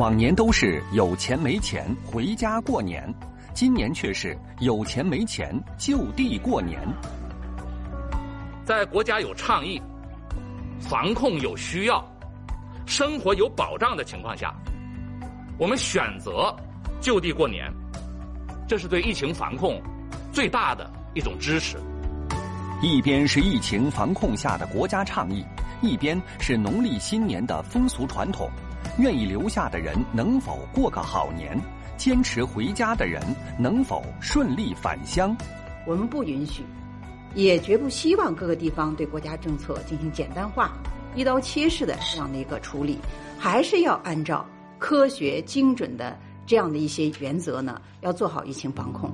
往年都是有钱没钱回家过年，今年却是有钱没钱就地过年。在国家有倡议、防控有需要、生活有保障的情况下，我们选择就地过年，这是对疫情防控最大的一种支持。一边是疫情防控下的国家倡议，一边是农历新年的风俗传统。愿意留下的人能否过个好年？坚持回家的人能否顺利返乡？我们不允许，也绝不希望各个地方对国家政策进行简单化、一刀切式的这样的一个处理，还是要按照科学精准的这样的一些原则呢，要做好疫情防控。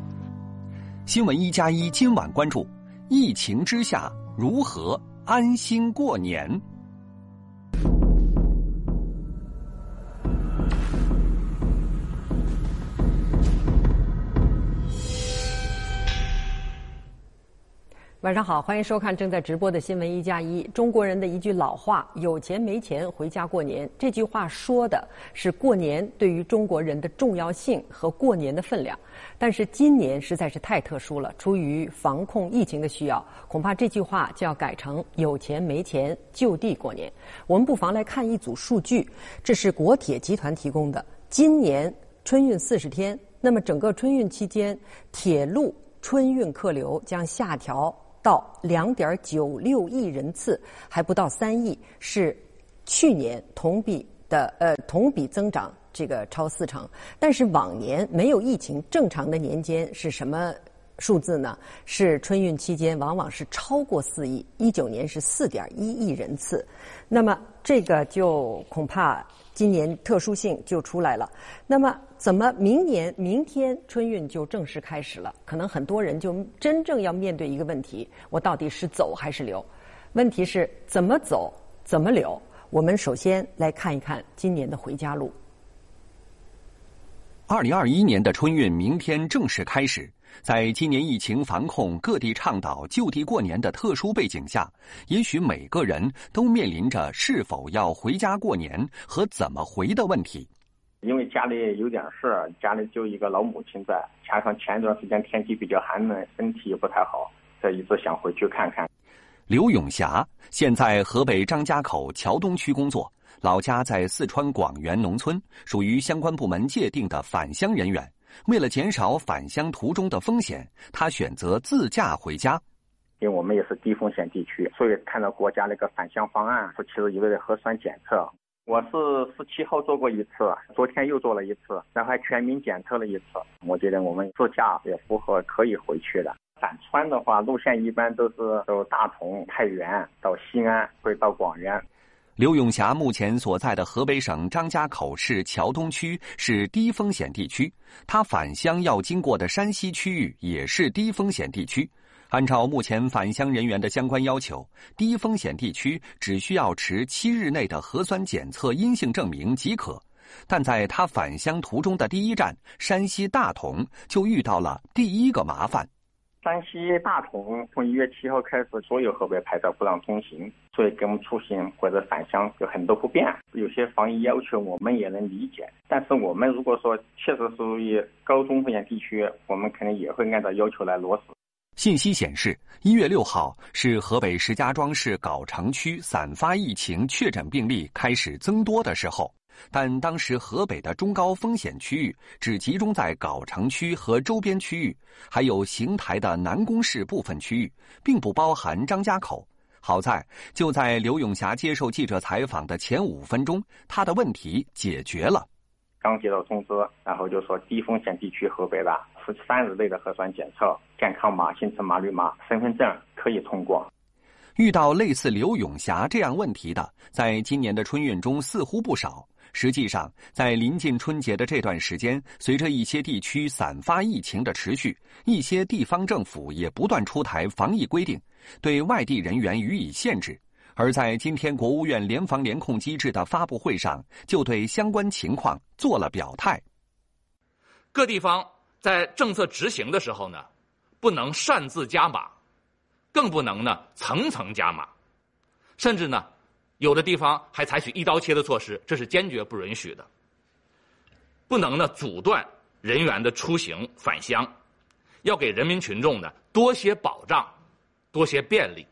新闻一加一今晚关注：疫情之下如何安心过年？晚上好，欢迎收看正在直播的新闻一加一。中国人的一句老话：“有钱没钱回家过年。”这句话说的是过年对于中国人的重要性和过年的分量。但是今年实在是太特殊了，出于防控疫情的需要，恐怕这句话就要改成“有钱没钱就地过年”。我们不妨来看一组数据，这是国铁集团提供的。今年春运四十天，那么整个春运期间，铁路春运客流将下调。到两点九六亿人次，还不到三亿，是去年同比的呃同比增长这个超四成。但是往年没有疫情正常的年间是什么数字呢？是春运期间往往是超过四亿，一九年是四点一亿人次。那么这个就恐怕。今年特殊性就出来了，那么怎么明年明天春运就正式开始了？可能很多人就真正要面对一个问题：我到底是走还是留？问题是怎么走，怎么留？我们首先来看一看今年的回家路。二零二一年的春运明天正式开始。在今年疫情防控、各地倡导就地过年的特殊背景下，也许每个人都面临着是否要回家过年和怎么回的问题。因为家里有点事儿，家里就一个老母亲在，加上前一段时间天气比较寒冷，身体也不太好，这一直想回去看看。刘永霞现在河北张家口桥东区工作，老家在四川广元农村，属于相关部门界定的返乡人员。为了减少返乡途中的风险，他选择自驾回家。因为我们也是低风险地区，所以看到国家那个返乡方案，说其实一个月核酸检测。我是十七号做过一次，昨天又做了一次，然后还全民检测了一次。我觉得我们自驾也符合可以回去的。返川的话，路线一般都是走大同、太原到西安，会到广元。刘永霞目前所在的河北省张家口市桥东区是低风险地区，他返乡要经过的山西区域也是低风险地区。按照目前返乡人员的相关要求，低风险地区只需要持七日内的核酸检测阴性证明即可。但在他返乡途中的第一站山西大同，就遇到了第一个麻烦。山西大同从一月七号开始，所有河北牌照不让通行，所以给我们出行或者返乡有很多不便。有些防疫要求我们也能理解，但是我们如果说确实属于高中风险地区，我们肯定也会按照要求来落实。信息显示，一月六号是河北石家庄市藁城区散发疫情确诊病例开始增多的时候。但当时河北的中高风险区域只集中在藁城区和周边区域，还有邢台的南宫市部分区域，并不包含张家口。好在就在刘永霞接受记者采访的前五分钟，他的问题解决了。刚接到通知，然后就说低风险地区河北的十三日内的核酸检测、健康码、行程码、绿码、身份证可以通过。遇到类似刘永霞这样问题的，在今年的春运中似乎不少。实际上，在临近春节的这段时间，随着一些地区散发疫情的持续，一些地方政府也不断出台防疫规定，对外地人员予以限制。而在今天国务院联防联控机制的发布会上，就对相关情况做了表态。各地方在政策执行的时候呢，不能擅自加码，更不能呢层层加码，甚至呢。有的地方还采取一刀切的措施，这是坚决不允许的。不能呢阻断人员的出行返乡，要给人民群众呢多些保障，多些便利。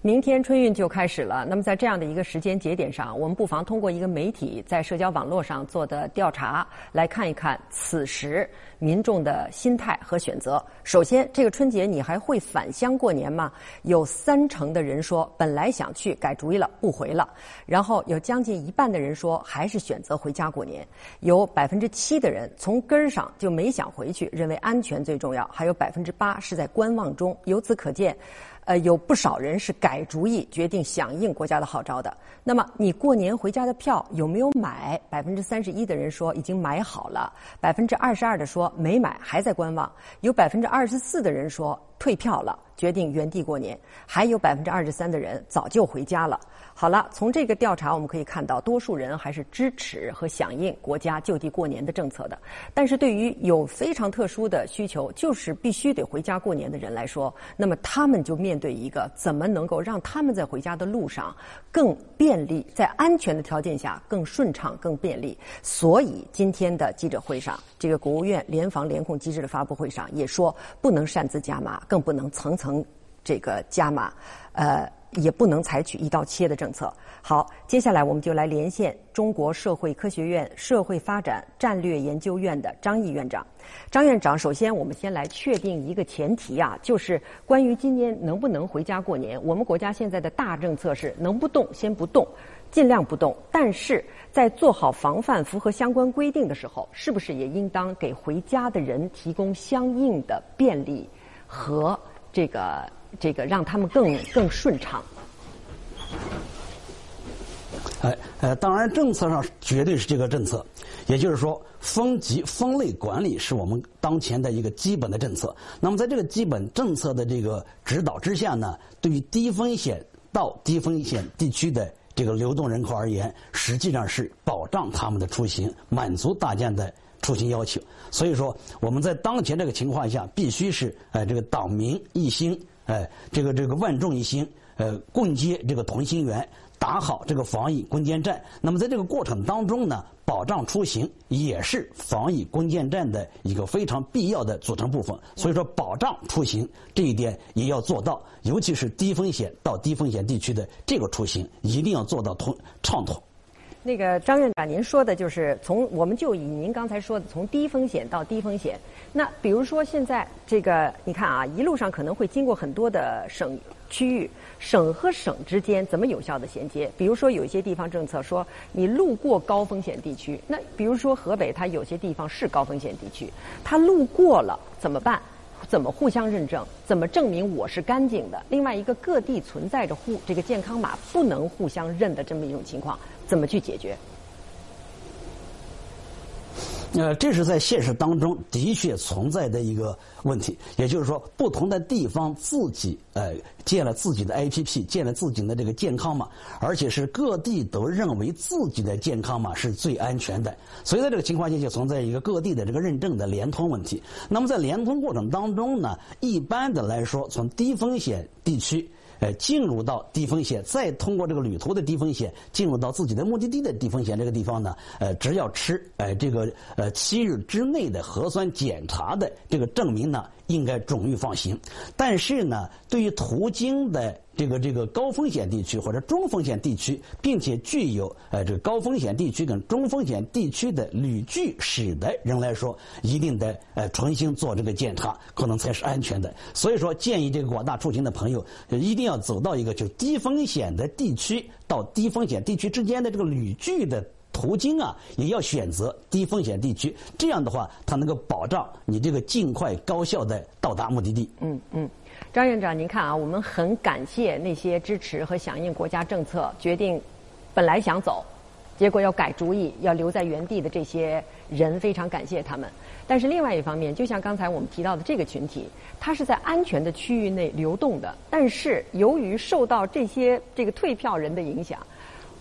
明天春运就开始了。那么在这样的一个时间节点上，我们不妨通过一个媒体在社交网络上做的调查，来看一看此时民众的心态和选择。首先，这个春节你还会返乡过年吗？有三成的人说本来想去，改主意了，不回了。然后有将近一半的人说还是选择回家过年。有百分之七的人从根儿上就没想回去，认为安全最重要。还有百分之八是在观望中。由此可见。呃，有不少人是改主意，决定响应国家的号召的。那么，你过年回家的票有没有买？百分之三十一的人说已经买好了，百分之二十二的说没买，还在观望。有百分之二十四的人说退票了，决定原地过年。还有百分之二十三的人早就回家了。好了，从这个调查我们可以看到，多数人还是支持和响应国家就地过年的政策的。但是对于有非常特殊的需求，就是必须得回家过年的人来说，那么他们就面对一个怎么能够让他们在回家的路上更便利，在安全的条件下更顺畅、更便利。所以今天的记者会上，这个国务院联防联控机制的发布会上也说，不能擅自加码，更不能层层这个加码，呃。也不能采取一刀切的政策。好，接下来我们就来连线中国社会科学院社会发展战略研究院的张毅院长。张院长，首先我们先来确定一个前提啊，就是关于今年能不能回家过年。我们国家现在的大政策是能不动先不动，尽量不动。但是在做好防范、符合相关规定的时候，是不是也应当给回家的人提供相应的便利和这个？这个让他们更更顺畅。哎，呃，当然政策上绝对是这个政策，也就是说，分级分类管理是我们当前的一个基本的政策。那么，在这个基本政策的这个指导之下呢，对于低风险到低风险地区的这个流动人口而言，实际上是保障他们的出行，满足大家的。出行要求，所以说我们在当前这个情况下，必须是呃这个党民一心，哎这个这个万众一心，呃共接这个同心圆，打好这个防疫攻坚战。那么在这个过程当中呢，保障出行也是防疫攻坚战的一个非常必要的组成部分。所以说，保障出行这一点也要做到，尤其是低风险到低风险地区的这个出行，一定要做到通畅通。那个张院长，您说的就是从我们就以您刚才说的从低风险到低风险。那比如说现在这个，你看啊，一路上可能会经过很多的省区域，省和省之间怎么有效的衔接？比如说有一些地方政策说你路过高风险地区，那比如说河北，它有些地方是高风险地区，它路过了怎么办？怎么互相认证？怎么证明我是干净的？另外一个，各地存在着互这个健康码不能互相认的这么一种情况。怎么去解决？呃，这是在现实当中的确存在的一个问题。也就是说，不同的地方自己呃建了自己的 APP，建了自己的这个健康码，而且是各地都认为自己的健康码是最安全的。所以在这个情况下，就存在一个各地的这个认证的联通问题。那么在联通过程当中呢，一般的来说，从低风险地区。呃，进入到低风险，再通过这个旅途的低风险，进入到自己的目的地的低风险这个地方呢，呃，只要吃呃这个呃七日之内的核酸检查的这个证明呢。应该准予放行，但是呢，对于途经的这个这个高风险地区或者中风险地区，并且具有呃这个高风险地区跟中风险地区的旅居史的人来说，一定得呃重新做这个检查，可能才是安全的。所以说，建议这个广大出行的朋友，一定要走到一个就低风险的地区到低风险地区之间的这个旅居的。途径啊，也要选择低风险地区，这样的话，它能够保障你这个尽快高效的到达目的地。嗯嗯，张院长，您看啊，我们很感谢那些支持和响应国家政策、决定本来想走，结果要改主意、要留在原地的这些人，非常感谢他们。但是另外一方面，就像刚才我们提到的这个群体，它是在安全的区域内流动的，但是由于受到这些这个退票人的影响，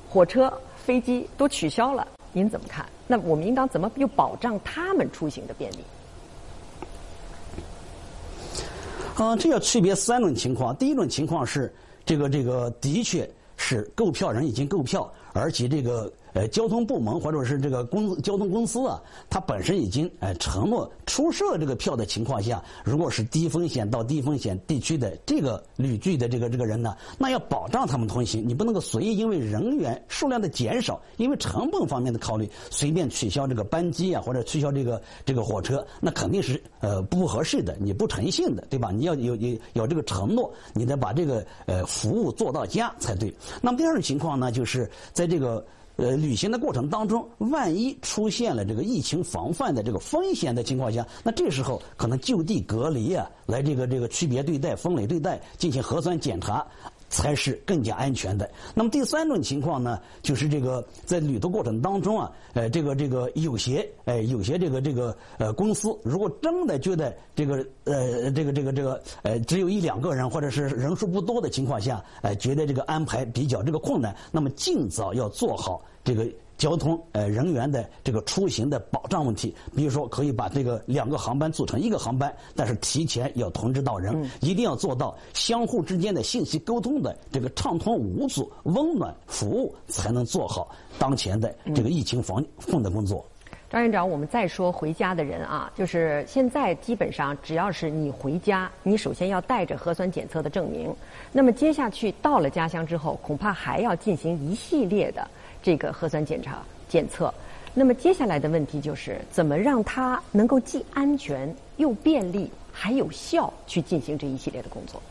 火车。飞机都取消了，您怎么看？那我们应当怎么又保障他们出行的便利？啊，这要区别三种情况。第一种情况是，这个这个的确是购票人已经购票，而且这个呃交通部门或者是这个公交通公司啊，它本身已经呃承诺出售这个票的情况下，如果是低风险到低风险地区的这个旅居的这个这个人呢，那要保障他们通行，你不能够随意因为人员数量的减少，因为成本方面的考虑，随便取消这个班机啊，或者取消这个这个火车，那肯定是呃不合适的，你不诚信的，对吧？你要有有有这个承诺，你得把这个呃服务做到家才对。那么第二种情况呢，就是在这个呃旅行的过程当中，万一出现了这个疫情防范的这个风险的情况下，那这时候可能就地隔离啊，来这个这个区别对待、分类对待，进行核酸检查。才是更加安全的。那么第三种情况呢，就是这个在旅途过程当中啊，呃，这个这个有些呃有些这个这个呃公司，如果真的觉得这个呃这个这个这个呃只有一两个人或者是人数不多的情况下，呃觉得这个安排比较这个困难，那么尽早要做好这个。交通呃人员的这个出行的保障问题，比如说可以把这个两个航班组成一个航班，但是提前要通知到人，一定要做到相互之间的信息沟通的这个畅通无阻、温暖服务，才能做好当前的这个疫情防控的工作。张院长，我们再说回家的人啊，就是现在基本上只要是你回家，你首先要带着核酸检测的证明，那么接下去到了家乡之后，恐怕还要进行一系列的。这个核酸检查检测，那么接下来的问题就是怎么让它能够既安全又便利还有效去进行这一系列的工作。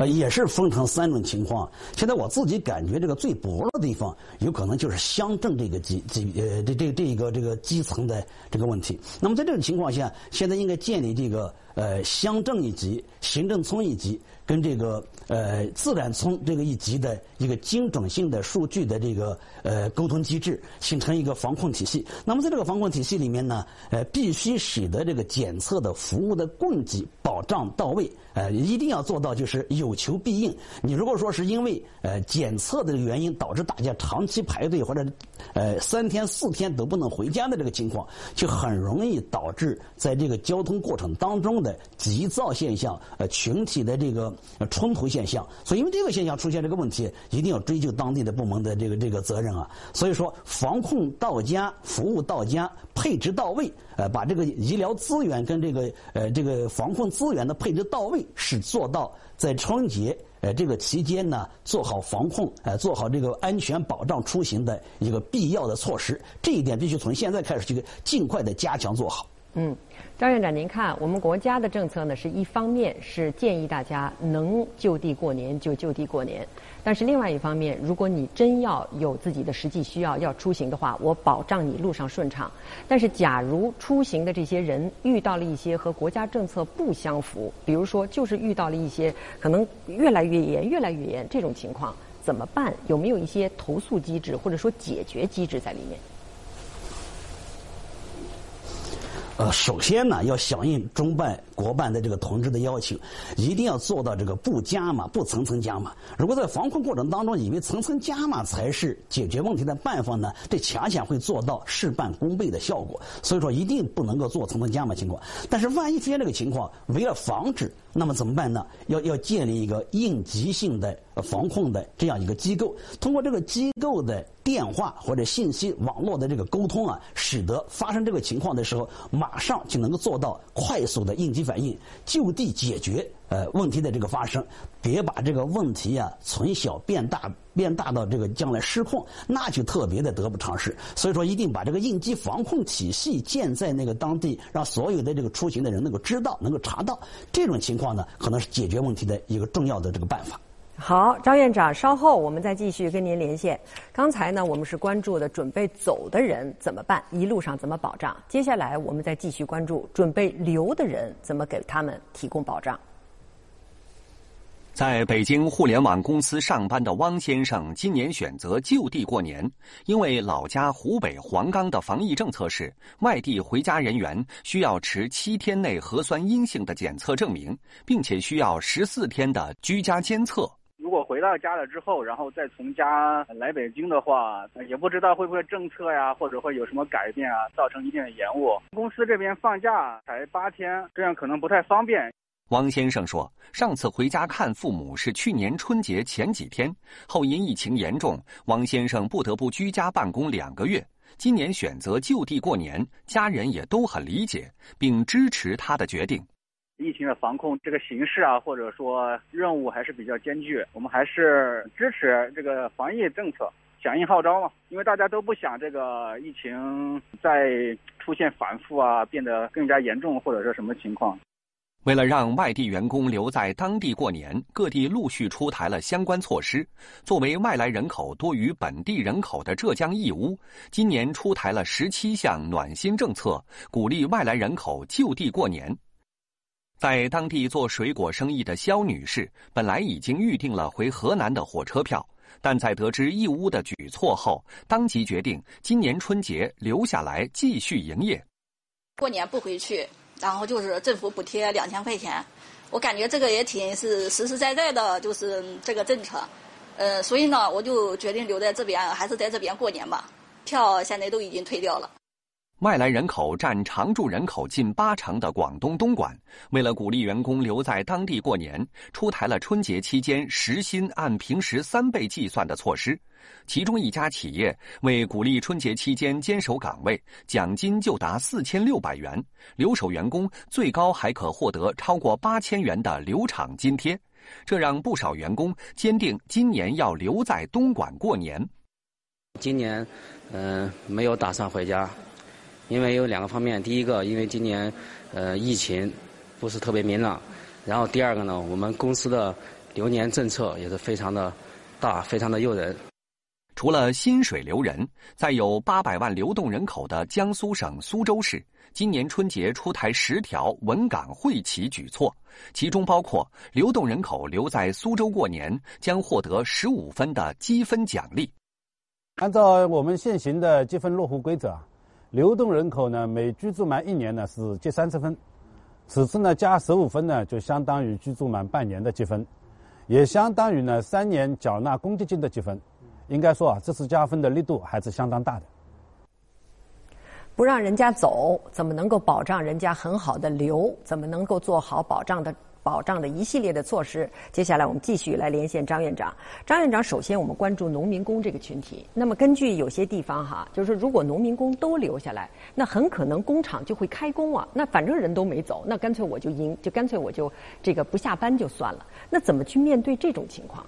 呃，也是分成三种情况。现在我自己感觉这个最薄弱的地方，有可能就是乡镇这个基基呃这这这一个这个基层的这个问题。那么在这种情况下，现在应该建立这个呃乡镇一级、行政村一级。跟这个呃自然村这个一级的一个精准性的数据的这个呃沟通机制，形成一个防控体系。那么在这个防控体系里面呢，呃，必须使得这个检测的服务的供给保障到位，呃，一定要做到就是有求必应。你如果说是因为呃检测的原因导致大家长期排队或者呃三天四天都不能回家的这个情况，就很容易导致在这个交通过程当中的急躁现象，呃，群体的这个。冲突现象，所以因为这个现象出现这个问题，一定要追究当地的部门的这个这个责任啊。所以说，防控到家，服务到家，配置到位，呃，把这个医疗资源跟这个呃这个防控资源的配置到位，是做到在春节呃这个期间呢，做好防控，呃，做好这个安全保障出行的一个必要的措施。这一点必须从现在开始个尽快的加强做好。嗯。张院长，您看，我们国家的政策呢，是一方面是建议大家能就地过年就就地过年，但是另外一方面，如果你真要有自己的实际需要要出行的话，我保障你路上顺畅。但是，假如出行的这些人遇到了一些和国家政策不相符，比如说就是遇到了一些可能越来越严、越来越严这种情况，怎么办？有没有一些投诉机制或者说解决机制在里面？呃，首先呢，要响应中办、国办的这个同志的要求，一定要做到这个不加码、不层层加码。如果在防控过程当中，以为层层加码才是解决问题的办法呢，这恰恰会做到事半功倍的效果。所以说，一定不能够做层层加码情况。但是，万一出现这个情况，为了防止，那么怎么办呢？要要建立一个应急性的防控的这样一个机构，通过这个机构的电话或者信息网络的这个沟通啊，使得发生这个情况的时候，马上就能够做到快速的应急反应，就地解决呃问题的这个发生，别把这个问题啊从小变大，变大到这个将来失控，那就特别的得不偿失。所以说，一定把这个应急防控体系建在那个当地，让所有的这个出行的人能够知道，能够查到这种情况呢，可能是解决问题的一个重要的这个办法。好，张院长，稍后我们再继续跟您连线。刚才呢，我们是关注的准备走的人怎么办，一路上怎么保障？接下来我们再继续关注准备留的人怎么给他们提供保障。在北京互联网公司上班的汪先生，今年选择就地过年，因为老家湖北黄冈的防疫政策是，外地回家人员需要持七天内核酸阴性的检测证明，并且需要十四天的居家监测。如果回到家了之后，然后再从家来北京的话，也不知道会不会政策呀，或者会有什么改变啊，造成一定的延误。公司这边放假才八天，这样可能不太方便。汪先生说：“上次回家看父母是去年春节前几天，后因疫情严重，汪先生不得不居家办公两个月。今年选择就地过年，家人也都很理解，并支持他的决定。疫情的防控这个形势啊，或者说任务还是比较艰巨，我们还是支持这个防疫政策，响应号召嘛。因为大家都不想这个疫情再出现反复啊，变得更加严重，或者说什么情况。”为了让外地员工留在当地过年，各地陆续出台了相关措施。作为外来人口多于本地人口的浙江义乌，今年出台了十七项暖心政策，鼓励外来人口就地过年。在当地做水果生意的肖女士，本来已经预定了回河南的火车票，但在得知义乌的举措后，当即决定今年春节留下来继续营业。过年不回去。然后就是政府补贴两千块钱，我感觉这个也挺是实实在在的，就是这个政策，呃，所以呢，我就决定留在这边，还是在这边过年吧。票现在都已经退掉了。外来人口占常住人口近八成的广东东莞，为了鼓励员工留在当地过年，出台了春节期间时薪按平时三倍计算的措施。其中一家企业为鼓励春节期间坚守岗位，奖金就达四千六百元，留守员工最高还可获得超过八千元的留厂津贴，这让不少员工坚定今年要留在东莞过年。今年，嗯，没有打算回家，因为有两个方面：第一个，因为今年，呃，疫情不是特别明朗；然后第二个呢，我们公司的留年政策也是非常的大，非常的诱人。除了薪水留人，在有八百万流动人口的江苏省苏州市，今年春节出台十条稳岗惠企举措，其中包括流动人口留在苏州过年将获得十五分的积分奖励。按照我们现行的积分落户规则，流动人口呢每居住满一年呢是积三十分，此次呢加十五分呢就相当于居住满半年的积分，也相当于呢三年缴纳公积金的积分。应该说啊，这次加分的力度还是相当大的。不让人家走，怎么能够保障人家很好的留？怎么能够做好保障的？保障的一系列的措施。接下来我们继续来连线张院长。张院长，首先我们关注农民工这个群体。那么根据有些地方哈，就是说如果农民工都留下来，那很可能工厂就会开工啊。那反正人都没走，那干脆我就赢，就干脆我就这个不下班就算了。那怎么去面对这种情况？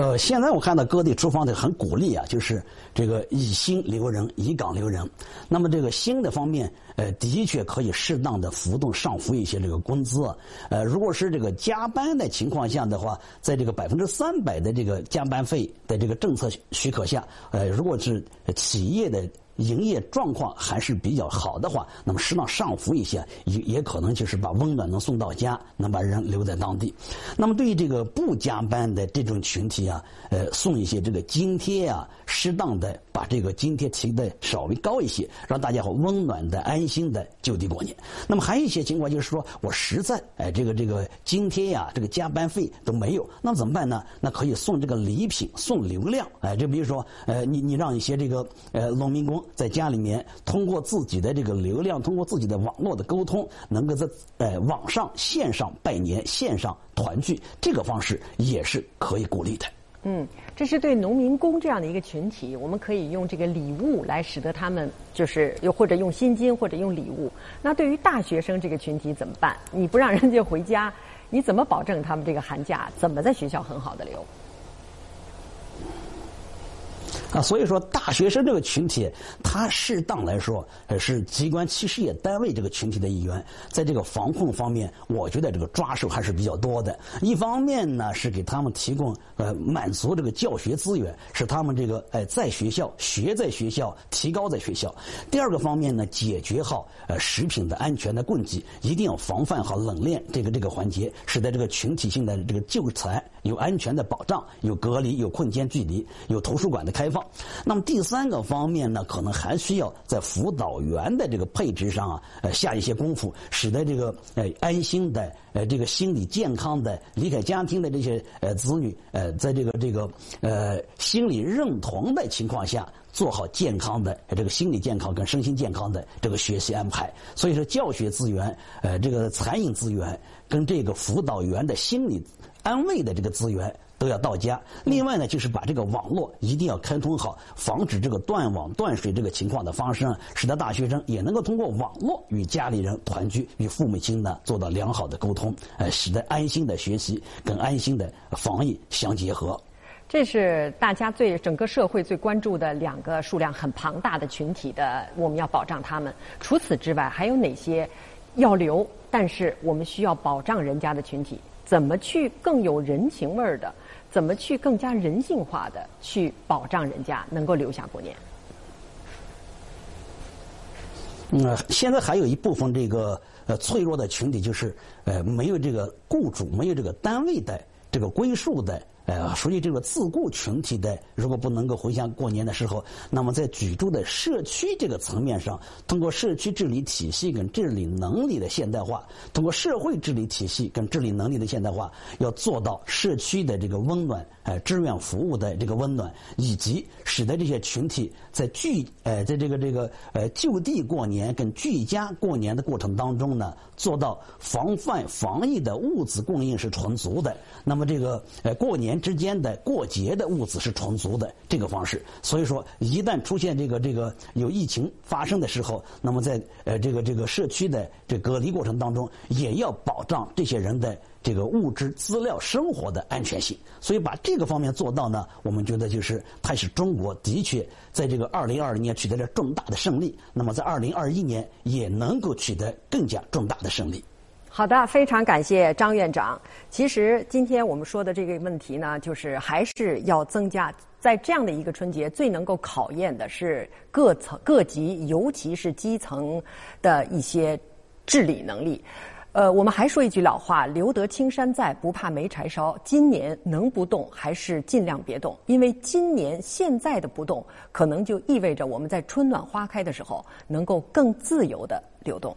呃，现在我看到各地出方的很鼓励啊，就是这个以薪留人，以岗留人。那么这个薪的方面，呃，的确可以适当的浮动上浮一些这个工资。呃，如果是这个加班的情况下的话，在这个百分之三百的这个加班费的这个政策许可下，呃，如果是企业的。营业状况还是比较好的话，那么适当上浮一些，也也可能就是把温暖能送到家，能把人留在当地。那么对于这个不加班的这种群体啊，呃，送一些这个津贴啊，适当的把这个津贴提的稍微高一些，让大家伙温暖的、安心的就地过年。那么还有一些情况就是说我实在哎，这个这个津贴呀，这个加班费都没有，那怎么办呢？那可以送这个礼品，送流量。哎，就比如说，呃，你你让一些这个呃农民工。在家里面，通过自己的这个流量，通过自己的网络的沟通，能够在呃网上线上拜年、线上团聚，这个方式也是可以鼓励的。嗯，这是对农民工这样的一个群体，我们可以用这个礼物来使得他们，就是又或者用薪金，或者用礼物。那对于大学生这个群体怎么办？你不让人家回家，你怎么保证他们这个寒假怎么在学校很好的留？啊，所以说大学生这个群体，他适当来说，是机关企事业单位这个群体的一员，在这个防控方面，我觉得这个抓手还是比较多的。一方面呢，是给他们提供呃满足这个教学资源，使他们这个哎在学校学在学校，提高在学校。第二个方面呢，解决好呃食品的安全的供给，一定要防范好冷链这个这个环节，使得这个群体性的这个就餐有安全的保障，有隔离，有空间距离，有图书馆的开放。那么第三个方面呢，可能还需要在辅导员的这个配置上啊，呃，下一些功夫，使得这个呃安心的呃这个心理健康的离开家庭的这些呃子女呃，在这个这个呃心理认同的情况下。做好健康的这个心理健康跟身心健康的这个学习安排，所以说教学资源、呃这个餐饮资源跟这个辅导员的心理安慰的这个资源都要到家。另外呢，就是把这个网络一定要开通好，防止这个断网断水这个情况的发生，使得大学生也能够通过网络与家里人团聚，与父母亲呢做到良好的沟通，呃，使得安心的学习跟安心的防疫相结合。这是大家最整个社会最关注的两个数量很庞大的群体的，我们要保障他们。除此之外，还有哪些要留，但是我们需要保障人家的群体？怎么去更有人情味儿的？怎么去更加人性化的去保障人家能够留下过年？嗯，现在还有一部分这个呃脆弱的群体，就是呃没有这个雇主、没有这个单位的这个归属的。呃，属于这个自雇群体的，如果不能够回乡过年的时候，那么在居住的社区这个层面上，通过社区治理体系跟治理能力的现代化，通过社会治理体系跟治理能力的现代化，要做到社区的这个温暖，呃，志愿服务的这个温暖，以及使得这些群体在聚，呃，在这个这个呃就地过年跟居家过年的过程当中呢，做到防范防疫的物资供应是充足的。那么这个呃过年。之间的过节的物资是充足的这个方式，所以说一旦出现这个这个有疫情发生的时候，那么在呃这个这个社区的这隔离过程当中，也要保障这些人的这个物质资料生活的安全性。所以把这个方面做到呢，我们觉得就是它是中国的确在这个二零二零年取得了重大的胜利，那么在二零二一年也能够取得更加重大的胜利。好的，非常感谢张院长。其实今天我们说的这个问题呢，就是还是要增加在这样的一个春节，最能够考验的是各层各级，尤其是基层的一些治理能力。呃，我们还说一句老话：“留得青山在，不怕没柴烧。”今年能不动，还是尽量别动，因为今年现在的不动，可能就意味着我们在春暖花开的时候，能够更自由的流动。